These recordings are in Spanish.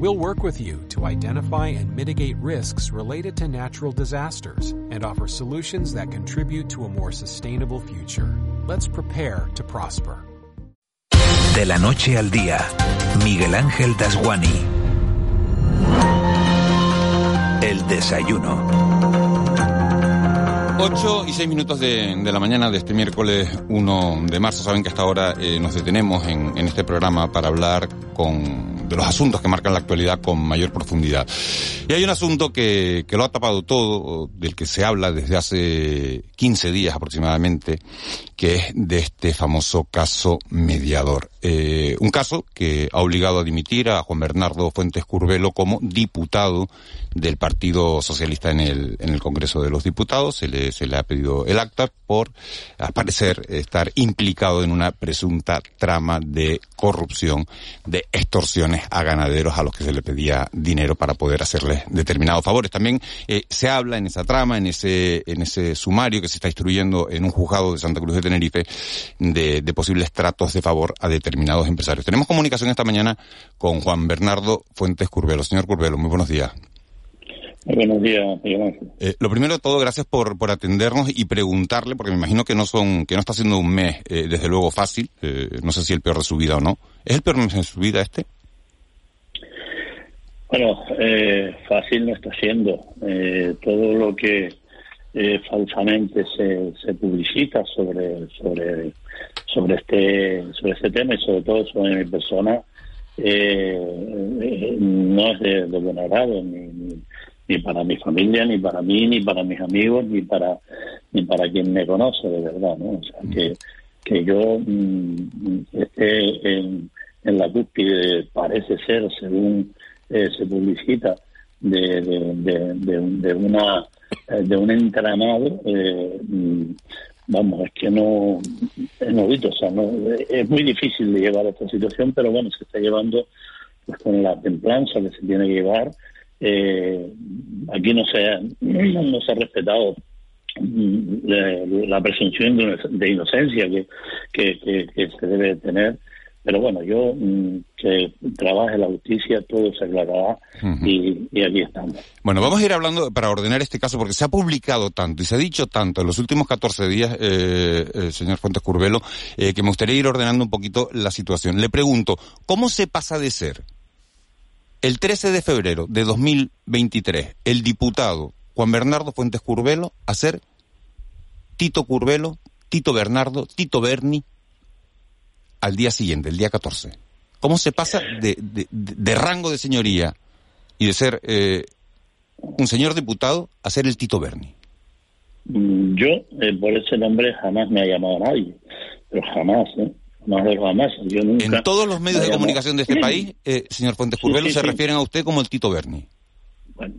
We'll work with you to identify and mitigate risks related to natural disasters and offer solutions that contribute to a more sustainable future. Let's prepare to prosper. De la noche al día, Miguel Ángel Dasguani. El desayuno. 8 y 6 minutos de, de, la mañana de este miércoles 1 de marzo. Saben que hasta ahora eh, nos detenemos en, en, este programa para hablar con, de los asuntos que marcan la actualidad con mayor profundidad. Y hay un asunto que, que lo ha tapado todo, del que se habla desde hace 15 días aproximadamente, que es de este famoso caso mediador. Eh, un caso que ha obligado a dimitir a Juan Bernardo Fuentes Curvelo como diputado del Partido Socialista en el, en el Congreso de los Diputados. Se le, se le ha pedido el acta por, al parecer, estar implicado en una presunta trama de corrupción, de extorsiones a ganaderos a los que se le pedía dinero para poder hacerles determinados favores. También eh, se habla en esa trama, en ese, en ese sumario que se está instruyendo en un juzgado de Santa Cruz de Tenerife de, de posibles tratos de favor a determinados empresarios. Tenemos comunicación esta mañana con Juan Bernardo Fuentes Curvelo. Señor Curvelo, muy buenos días. Buenos días, eh, Lo primero de todo, gracias por, por atendernos y preguntarle, porque me imagino que no son, que no está siendo un mes, eh, desde luego fácil, eh, no sé si el peor de su vida o no. ¿Es el peor mes de su vida este? Bueno, eh, fácil no está siendo. todo lo que falsamente se, se publicita sobre, sobre, sobre este, sobre este tema y sobre todo sobre mi persona, no es de, de buen agrado ni, ni ni para mi familia, ni para mí, ni para mis amigos, ni para ni para quien me conoce de verdad, ¿no? O sea, que, que yo mmm, esté en, en, la cúspide, parece ser, según eh, se publicita, de, de, de, de, de una de un entramado, eh, vamos, es que no, es novito, o sea, no, es muy difícil de llevar esta situación, pero bueno, se está llevando pues con la templanza que se tiene que llevar, eh, aquí no se, ha, no se ha respetado mm, la presunción de inocencia que, que, se debe tener. Pero bueno, yo mm, que trabaje la justicia, todo se aclarará uh -huh. y, y, aquí estamos. Bueno, vamos a ir hablando para ordenar este caso, porque se ha publicado tanto y se ha dicho tanto en los últimos 14 días, eh, eh, señor Fuentes Curvelo, eh, que me gustaría ir ordenando un poquito la situación. Le pregunto, ¿cómo se pasa de ser el 13 de febrero de 2023, el diputado Juan Bernardo Fuentes Curvelo a ser Tito Curvelo, Tito Bernardo, Tito Berni al día siguiente, el día 14. ¿Cómo se pasa de, de, de rango de señoría y de ser eh, un señor diputado a ser el Tito Berni? Yo, eh, por ese nombre, jamás me ha llamado a nadie, pero jamás, ¿eh? más de jamás. Yo nunca en todos los medios de comunicación de este país, eh, señor Fuentes Curvelo, sí, sí, se sí. refieren a usted como el Tito Berni. Bueno,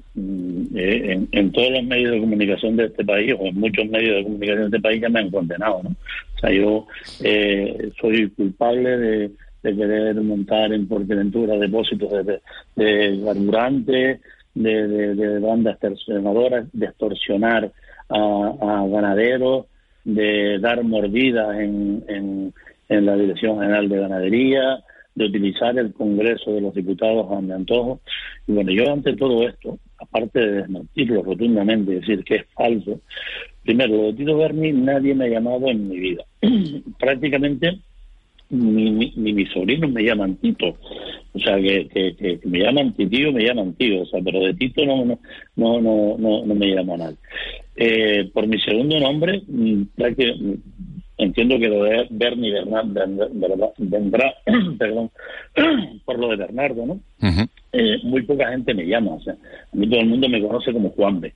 eh, en, en, todos los medios de comunicación de este país, o en muchos medios de comunicación de este país, ya me han condenado, ¿no? O sea, yo eh, soy culpable de, querer montar en Porteventura depósitos de, de, de carburante, de, de, bandas extorsionadoras, de extorsionar a, ganaderos, de dar mordidas en en la Dirección General de Ganadería, de utilizar el Congreso de los Diputados a mi antojo. Y bueno, yo ante todo esto, aparte de desmentirlo rotundamente, decir que es falso, primero, lo de Tito Berni nadie me ha llamado en mi vida. Prácticamente ni, ni, ni, mis sobrinos me llaman Tito, o sea, que, que, me llaman tío, me llaman tío, o sea, pero de Tito no, no, no, no, no, me llama nadie. Eh, por mi segundo nombre, prácticamente entiendo que lo de Bernie Bernard, vendrá, perdón, por lo de Bernardo, ¿no? Uh -huh. eh, muy poca gente me llama, o sea, a mí todo el mundo me conoce como Juan B.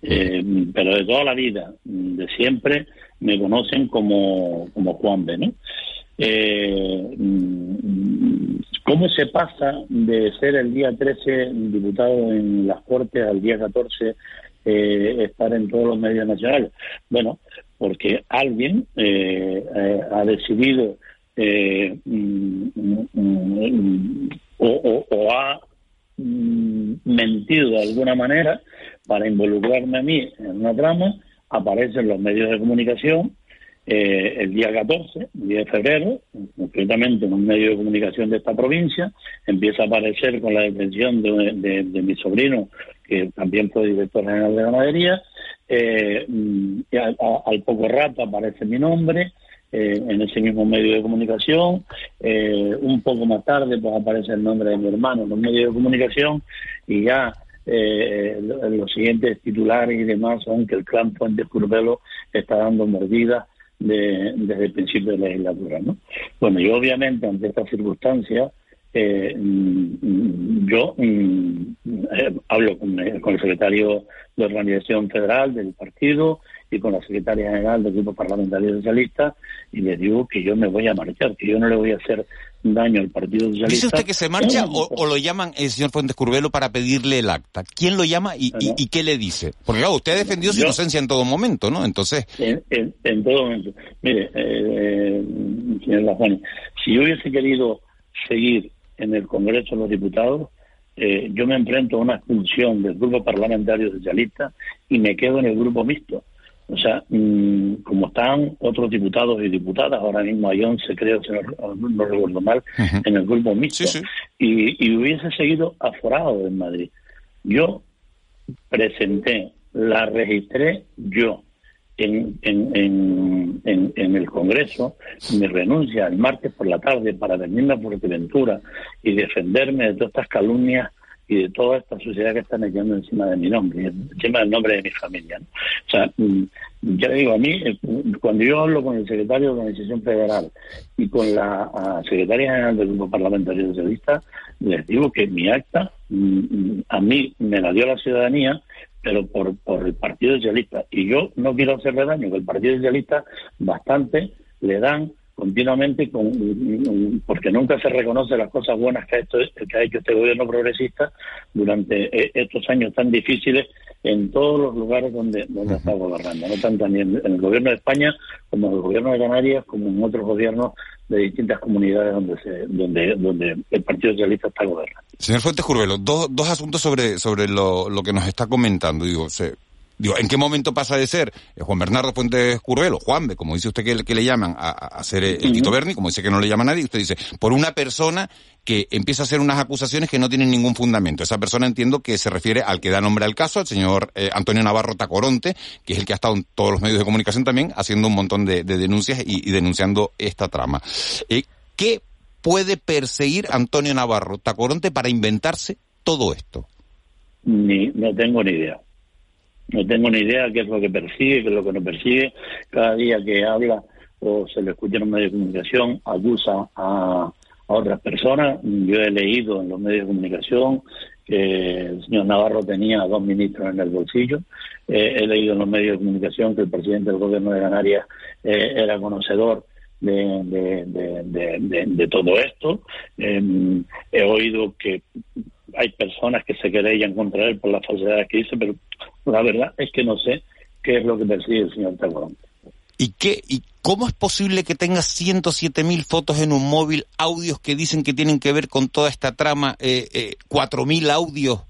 Eh, pero de toda la vida, de siempre, me conocen como, como Juan B, ¿no? Eh, ¿Cómo se pasa de ser el día 13 diputado en las Cortes al día 14 eh, estar en todos los medios nacionales? Bueno, porque alguien ha decidido mm, mm, mm, o, ha mentido de alguna manera para involucrarme a mí en una trama, aparecen los medios de comunicación eh, el día 14, el día de febrero, concretamente en un medio de comunicación de esta provincia, empieza a aparecer con la detención de, mi sobrino, que también fue director general de ganadería, eh, y al, poco rato aparece mi nombre, eh, en ese mismo medio de comunicación. un poco más tarde pues aparece el nombre de mi hermano en un medio de comunicación y ya los siguientes titulares y demás son que el clan Fuentes Curvelo está dando mordidas desde el principio de la legislatura. ¿no? Bueno, y obviamente ante estas circunstancias, eh, mm, yo mm, eh, hablo con, con, el secretario de Organización Federal del partido y con la secretaria general del Grupo Parlamentario Socialista y le digo que yo me voy a marchar, que yo no le voy a hacer daño al Partido Socialista. ¿Dice usted que se marcha o, lo llaman el señor Fuentes Curvelo para pedirle el acta? ¿Quién lo llama y, qué le dice? Porque claro, usted ha defendido su inocencia en todo momento, ¿no? Entonces... En, todo momento. Mire, eh, señor Lafani, si yo hubiese querido seguir en el Congreso de los Diputados, eh, yo me enfrento a una expulsión del Grupo Parlamentario Socialista y me quedo en el Grupo Mixto. O sea, mm, como están otros diputados y diputadas, ahora mismo hay 11, creo, si no, recuerdo mal, en el grupo mixto, Y, hubiese seguido aforado en Madrid. Yo presenté, la registré yo en, en, el Congreso, mi renuncia el martes por la tarde para venirme a Fuerteventura y defenderme de todas estas calumnias y de toda esta sociedad que están echando encima de mi nombre, encima del nombre de mi familia. O sea, mm, ya digo, a mí, eh, cuando yo hablo con el secretario de Organización Federal y con la secretaria general del Grupo Parlamentario Socialista, les digo que mi acta mm, mm, a mí me la dio la ciudadanía, pero por, por el Partido Socialista. Y yo no quiero hacerle daño, que el Partido Socialista bastante le dan continuamente con, porque nunca se reconoce las cosas buenas que ha, hecho, que ha hecho este gobierno progresista durante eh, estos años tan difíciles en todos los lugares donde, donde está gobernando, no tanto en el gobierno de España como en el gobierno de Canarias, como en otros gobiernos de distintas comunidades donde se, donde, donde el Partido Socialista está gobernando. Señor Fuentes Curvelo, dos, dos asuntos sobre, sobre lo, lo que nos está comentando. Digo, se, Digo, ¿en qué momento pasa de ser eh, Juan Bernardo Fuentes Curvelo, Juanbe, como dice usted que, que le llaman, a, ser eh, el Tito Berni, como dice que no le llama a nadie, usted dice, por una persona que empieza a hacer unas acusaciones que no tienen ningún fundamento. Esa persona entiendo que se refiere al que da nombre al caso, al señor eh, Antonio Navarro Tacoronte, que es el que ha estado en todos los medios de comunicación también, haciendo un montón de, denuncias y, denunciando esta trama. ¿Qué puede perseguir Antonio Navarro Tacoronte para inventarse todo esto? Ni, no tengo ni idea. No tengo ni idea qué es lo que persigue, qué es lo que no persigue. Cada día que habla o se le escucha en un medio de comunicación, acusa a, otras personas. Yo he leído en los medios de comunicación que el señor Navarro tenía dos ministros en el bolsillo. Eh, he leído en los medios de comunicación que el presidente del gobierno de Canarias eh, era conocedor de, de, todo esto. Em, he oído que hay personas que se querellan contra él por las falsedades que dice, pero la verdad es que no sé qué es lo que persigue el señor Taborón. ¿Y qué? ¿Y cómo es posible que tenga 107 mil fotos en un móvil, audios que dicen que tienen que ver con toda esta trama, eh, eh, 4.000 audios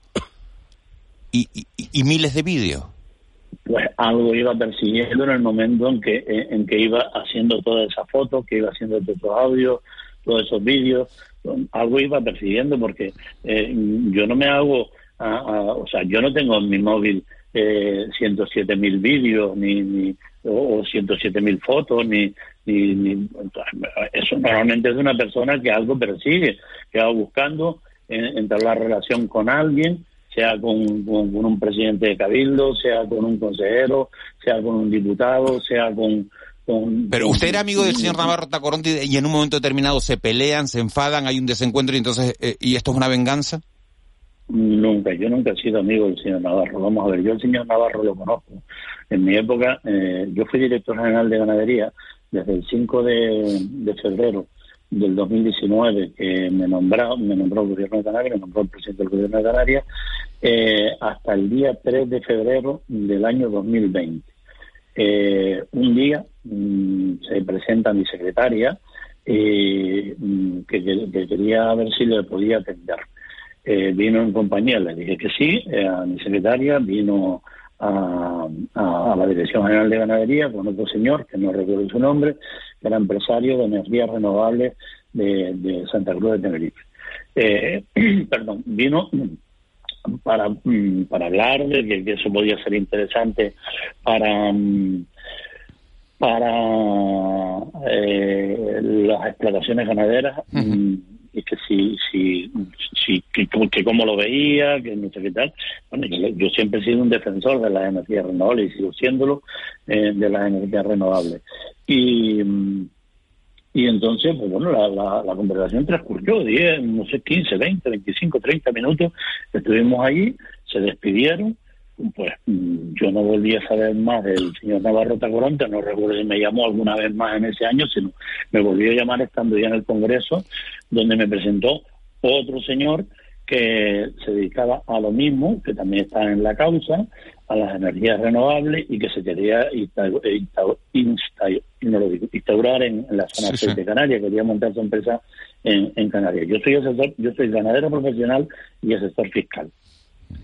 y, y, miles de vídeos? Pues algo iba persiguiendo en el momento en que, en que iba haciendo todas esas fotos, que iba haciendo todos esos audios, todos esos vídeos, algo iba persiguiendo porque eh, yo no me hago, o sea, yo no tengo en mi móvil eh, 107 mil vídeos ni, ni o 107 mil fotos ni, ni, eso normalmente es una persona que algo persigue que va buscando la relación con alguien sea con, un presidente de cabildo sea con un consejero sea con un diputado sea con pero usted era amigo del señor Navarro Tacoronte y en un momento determinado se pelean, se enfadan, hay un desencuentro y entonces, eh, ¿y esto es una venganza? Nunca, yo nunca he sido amigo del señor Navarro. Vamos a ver, yo el señor Navarro lo conozco. En mi época, eh, yo fui director general de ganadería desde el 5 de, febrero del 2019, que me, nombró, me nombró el gobierno de Canarias, me nombró el presidente del gobierno de Canarias, eh, hasta el día 3 de febrero del año 2020. Eh, un día se presenta mi secretaria eh, mm, que, quería ver si le podía atender. Eh, vino en compañía, le dije que sí, a mi secretaria, vino a, la Dirección General de Ganadería con otro señor, que no recuerdo su nombre, que era empresario de energías renovables de, Santa Cruz de Tenerife. perdón, vino para, mm, para hablar de que, eso podía ser interesante para mm, para eh, las explotaciones ganaderas mm, y que si si, si que, que cómo lo veía que no sé qué tal bueno yo, siempre he sido un defensor de las energías renovables y sigo siéndolo eh, de las energías renovables y y entonces, pues bueno, la, la, conversación transcurrió 10, no sé, 15, 20, 25, 30 minutos. Estuvimos allí, se despidieron. Pues yo no volví a saber más del señor Navarro Tacoronte, no recuerdo si me llamó alguna vez más en ese año, sino me volvió a llamar estando ya en el Congreso, donde me presentó otro señor que se dedicaba a lo mismo, que también está en la causa, a las energías renovables y que se quería instaurar en, la zona de Canarias, quería montar su empresa en, Canarias. Yo soy asesor, yo soy ganadero profesional y asesor fiscal.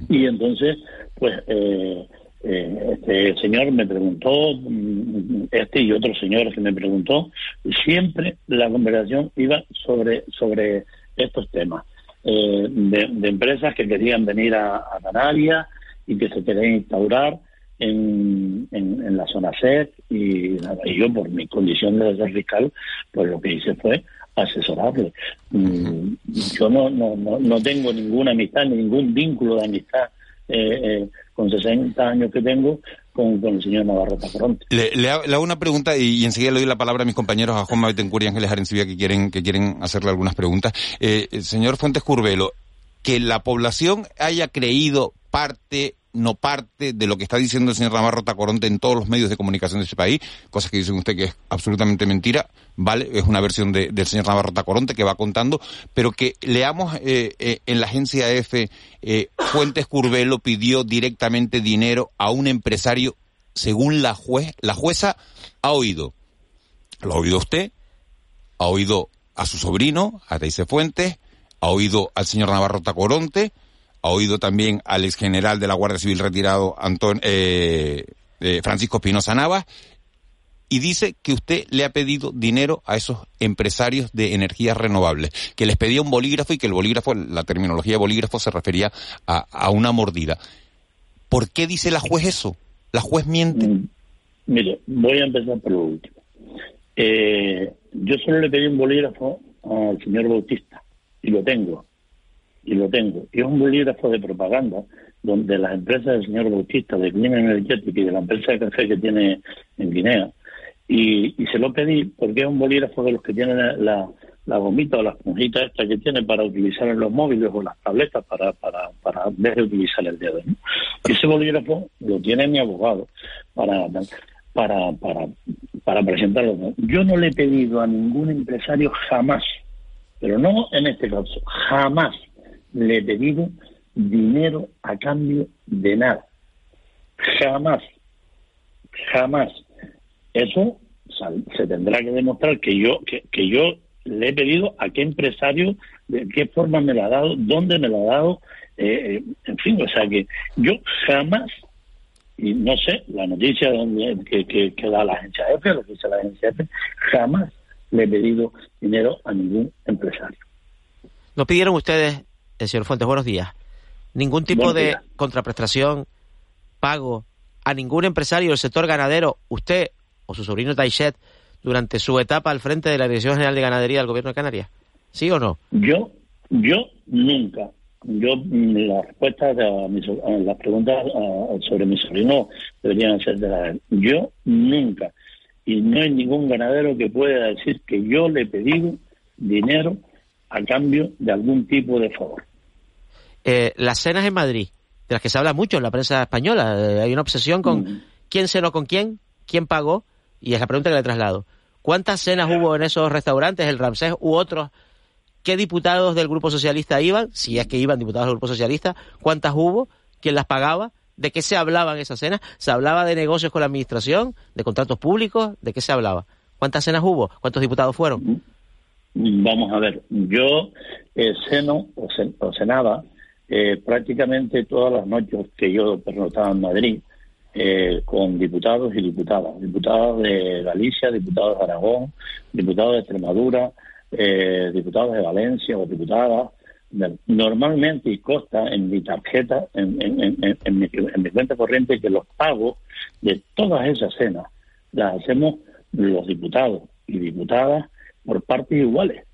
Y entonces, pues, eh, eh, este señor me preguntó, mm, este y otro señor que me preguntó, siempre la conversación iba sobre, sobre estos temas. Eh, de, empresas que querían venir a, a Canarias, y que se quería instaurar en, en, la zona SED y, yo por mi condición de asesor fiscal pues lo que hice fue asesorarle. Mm, yo no, no, no, tengo ninguna amistad, ningún vínculo de amistad eh, eh, con 60 años que tengo con, el señor Navarro Tacoronte. Le, hago una pregunta y, enseguida le doy la palabra a mis compañeros, a Juan Betancourt y Ángeles Arencibia, que quieren, que quieren hacerle algunas preguntas. Eh, señor Fuentes Curvelo, que la población haya creído parte no parte de lo que está diciendo el señor Navarro Tacoronte en todos los medios de comunicación de ese país, cosa que dicen usted que es absolutamente mentira, ¿vale? Es una versión del señor Navarro Tacoronte que va contando, pero que leamos eh, eh, en la agencia EFE, eh, Fuentes Curvelo pidió directamente dinero a un empresario, según la juez, la jueza ha oído, lo ha oído usted, ha oído a su sobrino, a Teise Fuentes, ha oído al señor Navarro Tacoronte, ha oído también al ex general de la Guardia Civil retirado, Anton, eh, eh, Francisco Espinosa Navas, y dice que usted le ha pedido dinero a esos empresarios de energías renovables, que les pedía un bolígrafo y que el bolígrafo, la terminología bolígrafo se refería a, una mordida. ¿Por qué dice la juez eso? ¿La juez miente? Mm, mire, voy a empezar por lo último. Eh, yo solo le pedí un bolígrafo al señor Bautista y lo tengo y lo tengo. Y es un bolígrafo de propaganda donde las empresas del señor Bautista, de Clean Energetic y de la empresa de café que tiene en Guinea, y, se lo pedí porque es un bolígrafo de los que tienen la, la gomita o las esponjita esta que tiene para utilizar en los móviles o las tabletas para, para, para de utilizar el dedo. ese bolígrafo lo tiene mi abogado para, para, para presentarlo. Yo no le he pedido a ningún empresario jamás, pero no en este caso, jamás le he pedido dinero a cambio de nada. Jamás, jamás. Eso se tendrá que demostrar que yo, que, yo le he pedido a qué empresario, de qué forma me lo ha dado, dónde me lo ha dado, eh, eh, en fin, o sea que yo jamás, y no sé, la noticia que, que, que da la agencia F, lo que dice la agencia F, jamás le he pedido dinero a ningún empresario. ¿No pidieron ustedes señor Fuentes, buenos días. Ningún tipo de contraprestación, pago a ningún empresario del sector ganadero, usted o su sobrino Taichet, durante su etapa al frente de la Dirección General de Ganadería del Gobierno de Canarias? ¿Sí o no? Yo, yo nunca. Yo, la respuesta a, las preguntas sobre mi sobrino deberían ser de la Yo nunca. Y no hay ningún ganadero que pueda decir que yo le he pedido dinero a cambio de algún tipo de favor. Eh, las cenas en Madrid, de las que se habla mucho en la prensa española, eh, hay una obsesión con mm. quién cenó con quién, quién pagó, y es la pregunta que le traslado. ¿Cuántas cenas hubo en esos restaurantes, el Ramsés u otros? ¿Qué diputados del Grupo Socialista iban? Si es que iban diputados del Grupo Socialista, ¿cuántas hubo? ¿Quién las pagaba? ¿De qué se hablaba en esa cena? ¿Se hablaba de negocios con la administración? ¿De contratos públicos? ¿De qué se hablaba? ¿Cuántas cenas hubo? ¿Cuántos diputados fueron? Vamos a ver, yo eh, ceno o, cenaba eh, prácticamente todas las noches que yo pernoctaba en Madrid eh, con diputados y diputadas, diputados de Galicia, diputados de Aragón, diputados de Extremadura, eh, diputados de Valencia o diputadas. Normalmente y consta en mi tarjeta, en, en, mi, cuenta corriente, que los pagos de todas esas cenas las hacemos los diputados y diputadas por partes iguales.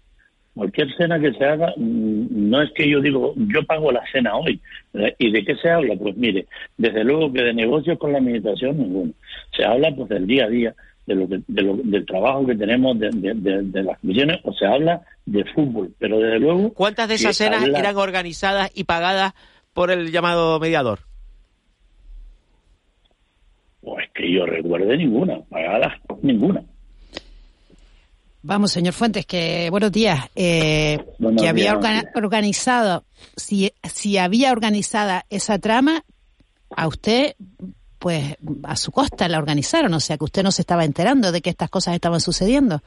Cualquier cena que se haga, mm, no es que yo digo, yo pago la cena hoy. ¿Y de qué se habla? Pues mire, desde luego que de negocios con la administración, ninguno. Se habla pues del día a día, de lo, del trabajo que tenemos de, las misiones o se habla de fútbol, pero desde luego... ¿Cuántas de esas cenas eran organizadas y pagadas por el llamado mediador? Pues que yo recuerde ninguna, pagadas ninguna. Vamos, señor Fuentes, que buenos días. Eh, que había organizado, si, si había organizada esa trama, a usted pues a su costa la organizaron, o sea que usted no se estaba enterando de que estas cosas estaban sucediendo.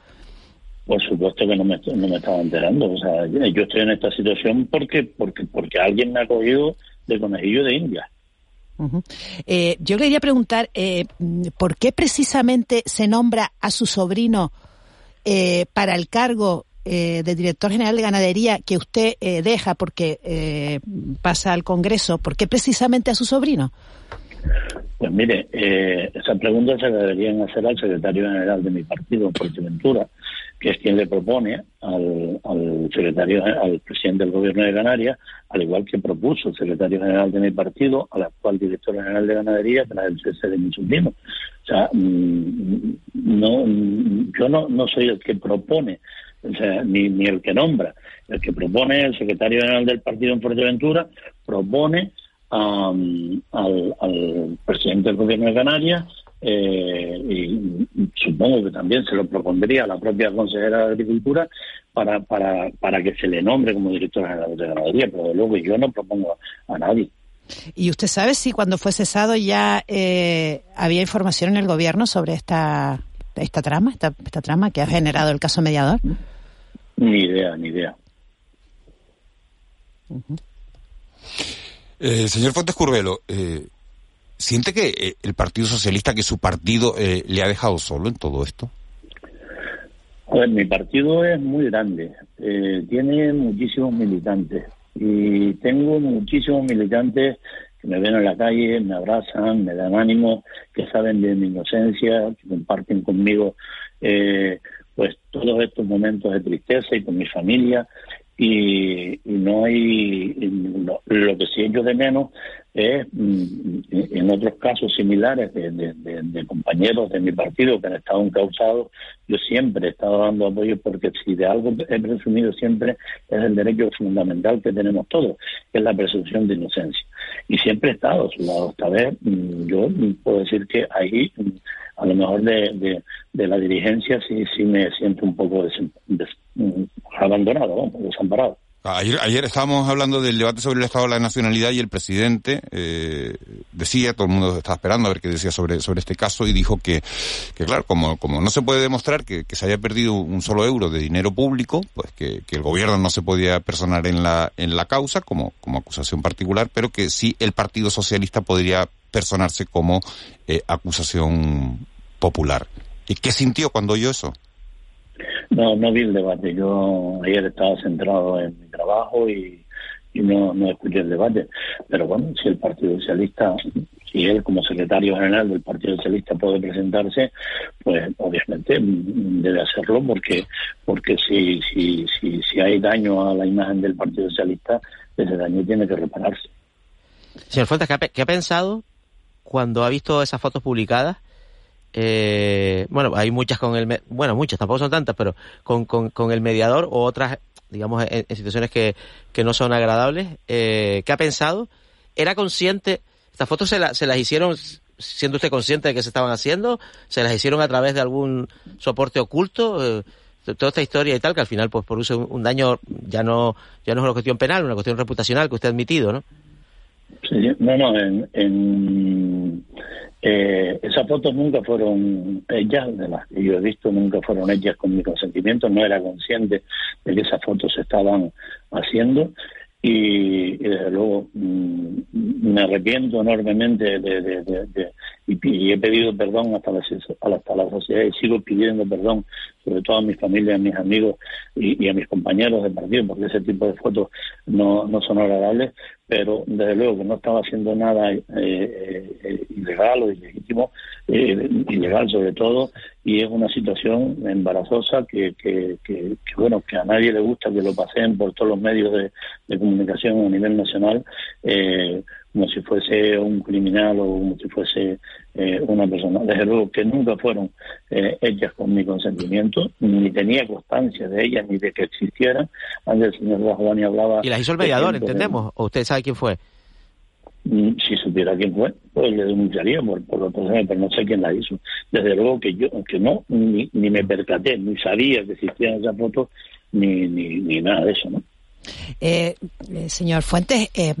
Por supuesto que no me, no me estaba enterando, o sea, yo estoy en esta situación porque porque porque alguien me ha cogido de conejillo de India. eh, yo quería preguntar, eh, ¿por qué precisamente se nombra a su sobrino eh, para el cargo eh, de director general de ganadería que usted eh, deja porque eh, pasa al Congreso? ¿Por qué precisamente a su sobrino? Pues mire, eh, esa pregunta se la deberían hacer al secretario general de mi partido, Ventura, que es quien le propone al, secretario, al presidente del gobierno de Canarias, al igual que propuso el secretario general de mi partido, al actual director general de ganadería, para el cese de mi sobrino. O sea, mm, no, yo no, no soy el que propone, o sea, ni, ni el que nombra. El que propone el secretario general del partido en Fuerteventura, propone al, al, presidente del gobierno de Canarias eh, y supongo que también se lo propondría a la propia consejera de Agricultura para, para, para que se le nombre como director general de ganadería, pero luego yo no propongo a nadie. ¿Y usted sabe si cuando fue cesado ya eh, había información en el gobierno sobre esta, esta trama, esta, esta trama que ha generado el caso mediador? Ni idea, ni idea. Eh, señor Fuentes Curvelo, eh, ¿siente que eh, el Partido Socialista, que su partido, le ha dejado solo en todo esto? Pues mi partido es muy grande, tiene muchísimos militantes y tengo muchísimos militantes que me ven en la calle, me abrazan, me dan ánimo, que saben de mi inocencia, que comparten conmigo pues todos estos momentos de tristeza y con mi familia y, no hay lo que sí yo de menos es mm, en otros casos similares de, compañeros de mi partido que han estado encausados yo siempre he estado dando apoyo porque si de algo he presumido siempre es el derecho fundamental que tenemos todos que es la presunción de inocencia y siempre he estado a su lado esta vez mm, yo puedo decir que ahí mm, a lo mejor de, la dirigencia sí sí me siento un poco des, abandonado, desamparado. Ayer, ayer estábamos hablando del debate sobre el Estado de la Nacionalidad y el presidente eh, decía, todo el mundo estaba esperando a ver qué decía sobre, sobre este caso y dijo que, que claro, como, como no se puede demostrar que, se haya perdido un solo euro de dinero público, pues que, que, el gobierno no se podía personar en la, en la causa como, como acusación particular, pero que sí el Partido Socialista podría personarse como eh, acusación popular. ¿Y qué sintió cuando oyó eso? No, no vi el debate. Yo ayer estaba centrado en mi trabajo y, no, no escuché el debate. Pero bueno, si el Partido Socialista, si él como secretario general del Partido Socialista puede presentarse, pues obviamente debe hacerlo porque porque si, si, si, si hay daño a la imagen del Partido Socialista, ese daño tiene que repararse. Señor Fuentes, ¿qué ha pensado cuando ha visto esas fotos publicadas? Eh, bueno, hay muchas con el, bueno, muchas, tampoco son tantas, pero con, con, el mediador o otras, digamos, en, situaciones que, que, no son agradables. Eh, ¿Qué ha pensado? ¿Era consciente? ¿Estas fotos se, se las hicieron siendo usted consciente de que se estaban haciendo? ¿Se las hicieron a través de algún soporte oculto? Eh, toda esta historia y tal, que al final, pues, produce un, daño, ya no, ya no es una cuestión penal, una cuestión reputacional que usted ha admitido, ¿no? no, no, en, eh, esas fotos nunca fueron ellas, de las que yo he visto, nunca fueron ellas con mi consentimiento, no era consciente de que esas fotos se estaban haciendo. Y, desde luego mm, me arrepiento enormemente de, y, he pedido perdón hasta la, hasta la sociedad y sigo pidiendo perdón sobre todo a mi familia, a mis amigos y, a mis compañeros de partido porque ese tipo de fotos no, no son agradables pero desde luego que no estaba haciendo nada eh, eh, ilegal o ilegítimo, eh, ilegal sobre todo, y es una situación embarazosa que, que, que, bueno, que a nadie le gusta que lo pasen por todos los medios de, de comunicación a nivel nacional, eh, como si fuese un criminal o como si fuese eh, una persona. Desde luego que nunca fueron eh, hechas con mi consentimiento, ni tenía constancia de ellas ni de que existieran. Antes el señor Bajovani hablaba... ¿Y las hizo el mediador, entendemos? ¿O usted sabe quién fue? Mm, si supiera quién fue, pues le denunciaría por, por lo pero no sé quién la hizo. Desde luego que yo, que no, ni, ni me percaté, ni sabía que existían esas fotos, ni, ni, ni nada de eso, ¿no? Eh, eh, señor Fuentes, eh,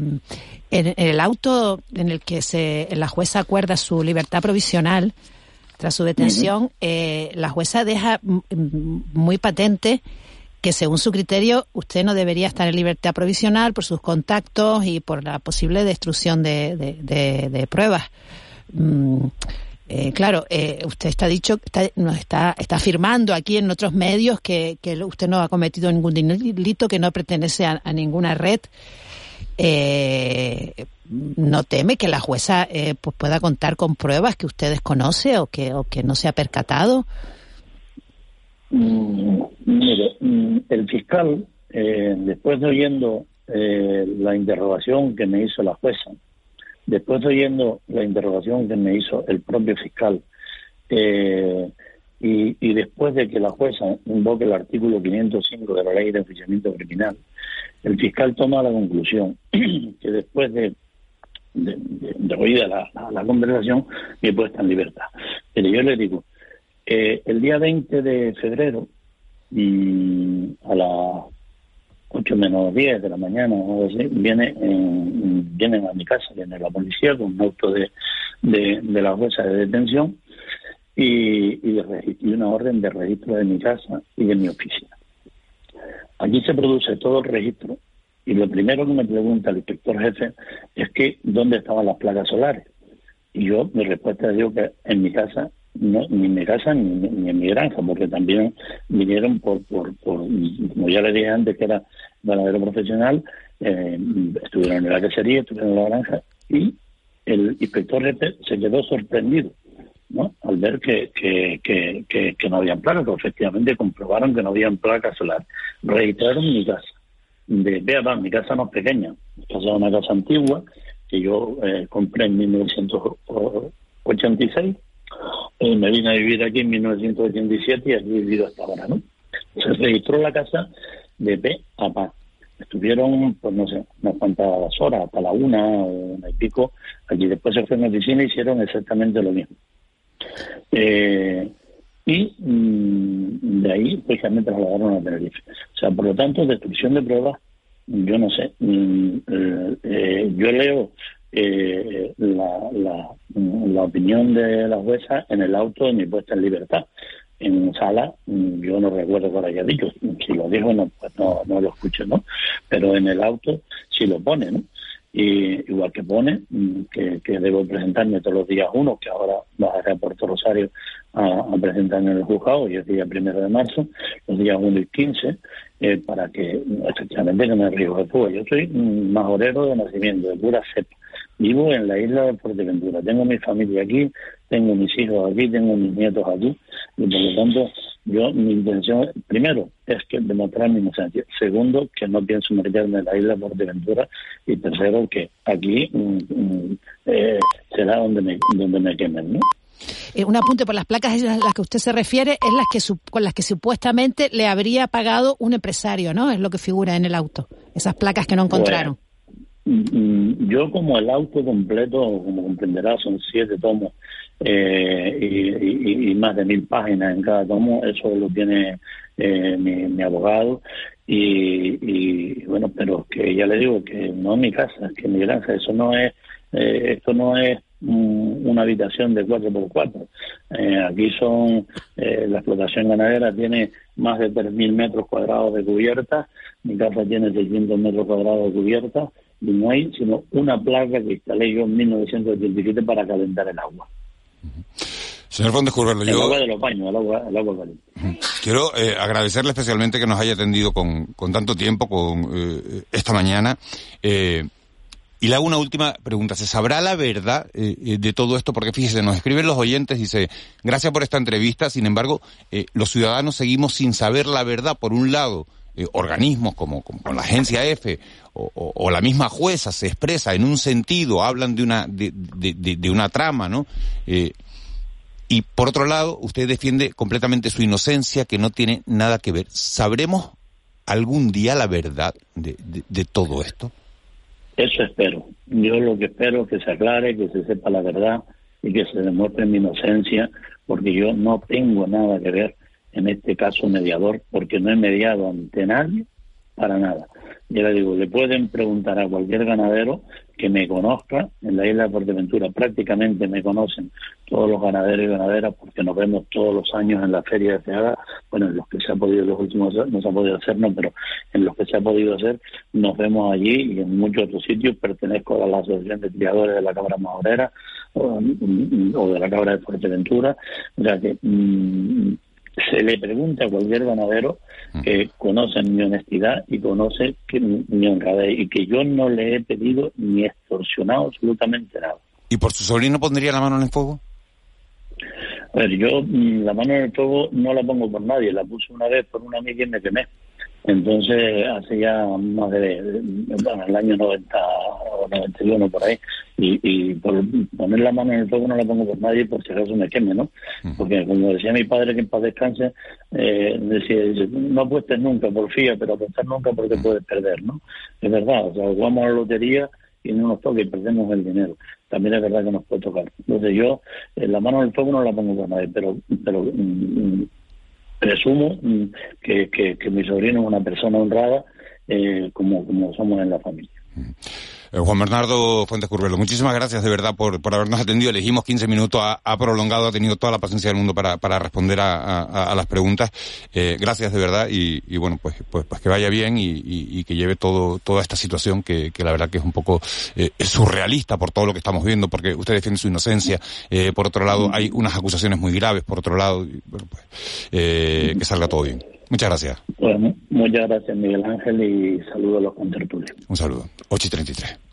en, el auto en el que se, la jueza acuerda su libertad provisional tras su detención, la jueza deja muy patente que según su criterio usted no debería estar en libertad provisional por sus contactos y por la posible destrucción de, pruebas. Mm, eh, claro, eh, usted está dicho, está, está, está afirmando aquí en otros medios que, que, usted no ha cometido ningún delito, que no pertenece a, ninguna red. Eh, ¿No teme que la jueza pues pueda contar con pruebas que usted desconoce o que, o que no se ha percatado? Mm, mire, mm, el fiscal, después de oyendo la interrogación que me hizo la jueza, Después de oyendo la interrogación que me hizo el propio fiscal eh, y, después de que la jueza invoque el artículo 505 de la ley de enjuiciamiento criminal, el fiscal toma la conclusión que después de, de, oída la, conversación me puesta en libertad. Pero yo le digo, eh, el día 20 de febrero y a la 8 menos 10 de la mañana o así, viene vienen a mi casa, viene la policía con un auto de, de, la jueza de detención y, y, de, y una orden de registro de mi casa y de mi oficina. Aquí se produce todo el registro y lo primero que me pregunta el inspector jefe es que dónde estaban las placas solares. Y yo, mi respuesta es digo que en mi casa no, ni en mi casa ni, en mi granja, porque también vinieron por, por, por, como ya le dije antes, que era ganadero profesional, eh, estuvieron en la cacería, estuvieron en la granja, y el inspector se quedó sorprendido ¿no? al ver que, que, que, que, no habían placas, que efectivamente comprobaron que no habían placas solar. Registraron mi casa. De, vea, mi casa no es pequeña, es una casa antigua que yo eh, compré en 1986 eh, me vine a vivir aquí en 1987 y aquí he vivido hasta ahora, ¿no? Se registró la casa de P a P. Estuvieron, pues no sé, unas cuantas horas, hasta la una o una y pico. Allí después se fue a la oficina y hicieron exactamente lo mismo. Eh, y mm, de ahí, precisamente, trasladaron a Tenerife. O sea, por lo tanto, destrucción de pruebas, yo no sé. Mm, eh, yo leo eh, la, la, opinión de la jueza en el auto de mi puesta en libertad. En sala, mm, yo no recuerdo cuál haya dicho. Si lo dijo, no, pues no, no lo escucho, ¿no? Pero en el auto sí lo pone, ¿no? Y igual que pone mm, que, que debo presentarme todos los días uno, que ahora bajaré a Puerto Rosario a, presentarme en el juzgado, y es día primero de marzo, los días 1 y 15, eh, para que efectivamente que me riesgo de fuga. Yo soy majorero de nacimiento, de pura cepa Vivo en la isla de Fuerteventura. Tengo mi familia aquí, tengo mis hijos aquí, tengo mis nietos aquí. Y por lo tanto, yo, mi intención, primero, es que demostrar mi inocencia. Segundo, que no pienso meterme en la isla de Fuerteventura. Y tercero, que aquí mm, mm, eh, será donde me, donde me quemen, ¿no? Eh, un apunte por las placas a las que usted se refiere es las que con las que supuestamente le habría pagado un empresario, ¿no? Es lo que figura en el auto. Esas placas que no encontraron. Mm, yo como el auto completo, como comprenderá, son siete tomos y, más de mil páginas en cada tomo, eso lo tiene mi, abogado. Y, bueno, pero que ya le digo que no es mi casa, que mi granja, eso no es, esto no es una habitación de 4x4. Eh, aquí son, eh, la explotación ganadera tiene más de 3.000 metros cuadrados de cubierta, mi casa tiene 600 metros cuadrados de cubierta y no hay sino una placa que instalé yo en 1987 para calentar el agua. Señor Fondes Curvelo, yo... El agua de los baños, el agua, el agua caliente. Quiero eh, agradecerle especialmente que nos haya atendido con, con tanto tiempo, con esta mañana. Eh, y le hago una última pregunta. ¿Se sabrá la verdad eh, eh, de todo esto? Porque fíjese, nos escriben los oyentes, y dice, gracias por esta entrevista, sin embargo, eh, los ciudadanos seguimos sin saber la verdad. Por un lado, organismos como, como, la agencia F o, la misma jueza se expresa en un sentido, hablan de una, de, de, una trama, ¿no? y por otro lado, usted defiende completamente su inocencia, que no tiene nada que ver. ¿Sabremos algún día la verdad de todo esto? Eso espero. Yo lo que espero es que se aclare, que se sepa la verdad y que se demuestre mi inocencia, porque yo no tengo nada que ver en este caso mediador, porque no he mediado ante nadie para nada. Ya le digo, le pueden preguntar a cualquier ganadero que me conozca en la isla de Fuerteventura. Prácticamente me conocen todos los ganaderos y ganaderas porque nos vemos todos los años en la feria de Ceaga. Bueno, en los que se ha podido, los últimos no se ha podido hacer, no, pero en los que se ha podido hacer, nos vemos allí y en muchos otros sitios. Pertenezco a la Asociación de Criadores de la Cámara Majorera o, de la Cámara de Fuerteventura. O sea que mm, se le pregunta a cualquier ganadero que conoce mi honestidad y conoce que mi honradez y que yo no le he pedido ni extorsionado absolutamente nada. ¿Y por su sobrino pondría la mano en el fuego? A ver, yo mm, la mano en el fuego no la pongo por nadie, la puse una vez por una amiga y me quemé. Entonces, hace ya más de, bueno, el año 90 o 91 por ahí, y, y por poner la mano en el fuego no la pongo por nadie por si acaso me queme, ¿no? Porque como decía mi padre que en paz descanse, eh, decía, no apuestes nunca, por fía, pero apuestar nunca porque puedes perder, ¿no? Es verdad, o sea, jugamos a la lotería y no nos toca y perdemos el dinero. También es verdad que nos puede tocar. Entonces yo, eh, la mano en el fuego no la pongo por nadie, pero, pero mm, presumo mm, que, que, mi sobrino es una persona honrada eh, como, como somos en la familia. Eh, Juan Bernardo Fuentes Curvelo, muchísimas gracias de verdad por, por habernos atendido. Elegimos 15 minutos, ha, prolongado, ha tenido toda la paciencia del mundo para, para responder a, las preguntas. Eh, gracias de verdad y, bueno, pues, pues, pues que vaya bien y, que lleve todo, toda esta situación que, que la verdad que es un poco eh, surrealista por todo lo que estamos viendo, porque usted defiende su inocencia. por otro lado, hay unas acusaciones muy graves. Por otro lado, bueno, pues, que salga todo bien. Muchas gracias. Bueno, muchas gracias Miguel Ángel y saludo a los contertulios. Un saludo. 8 y 33.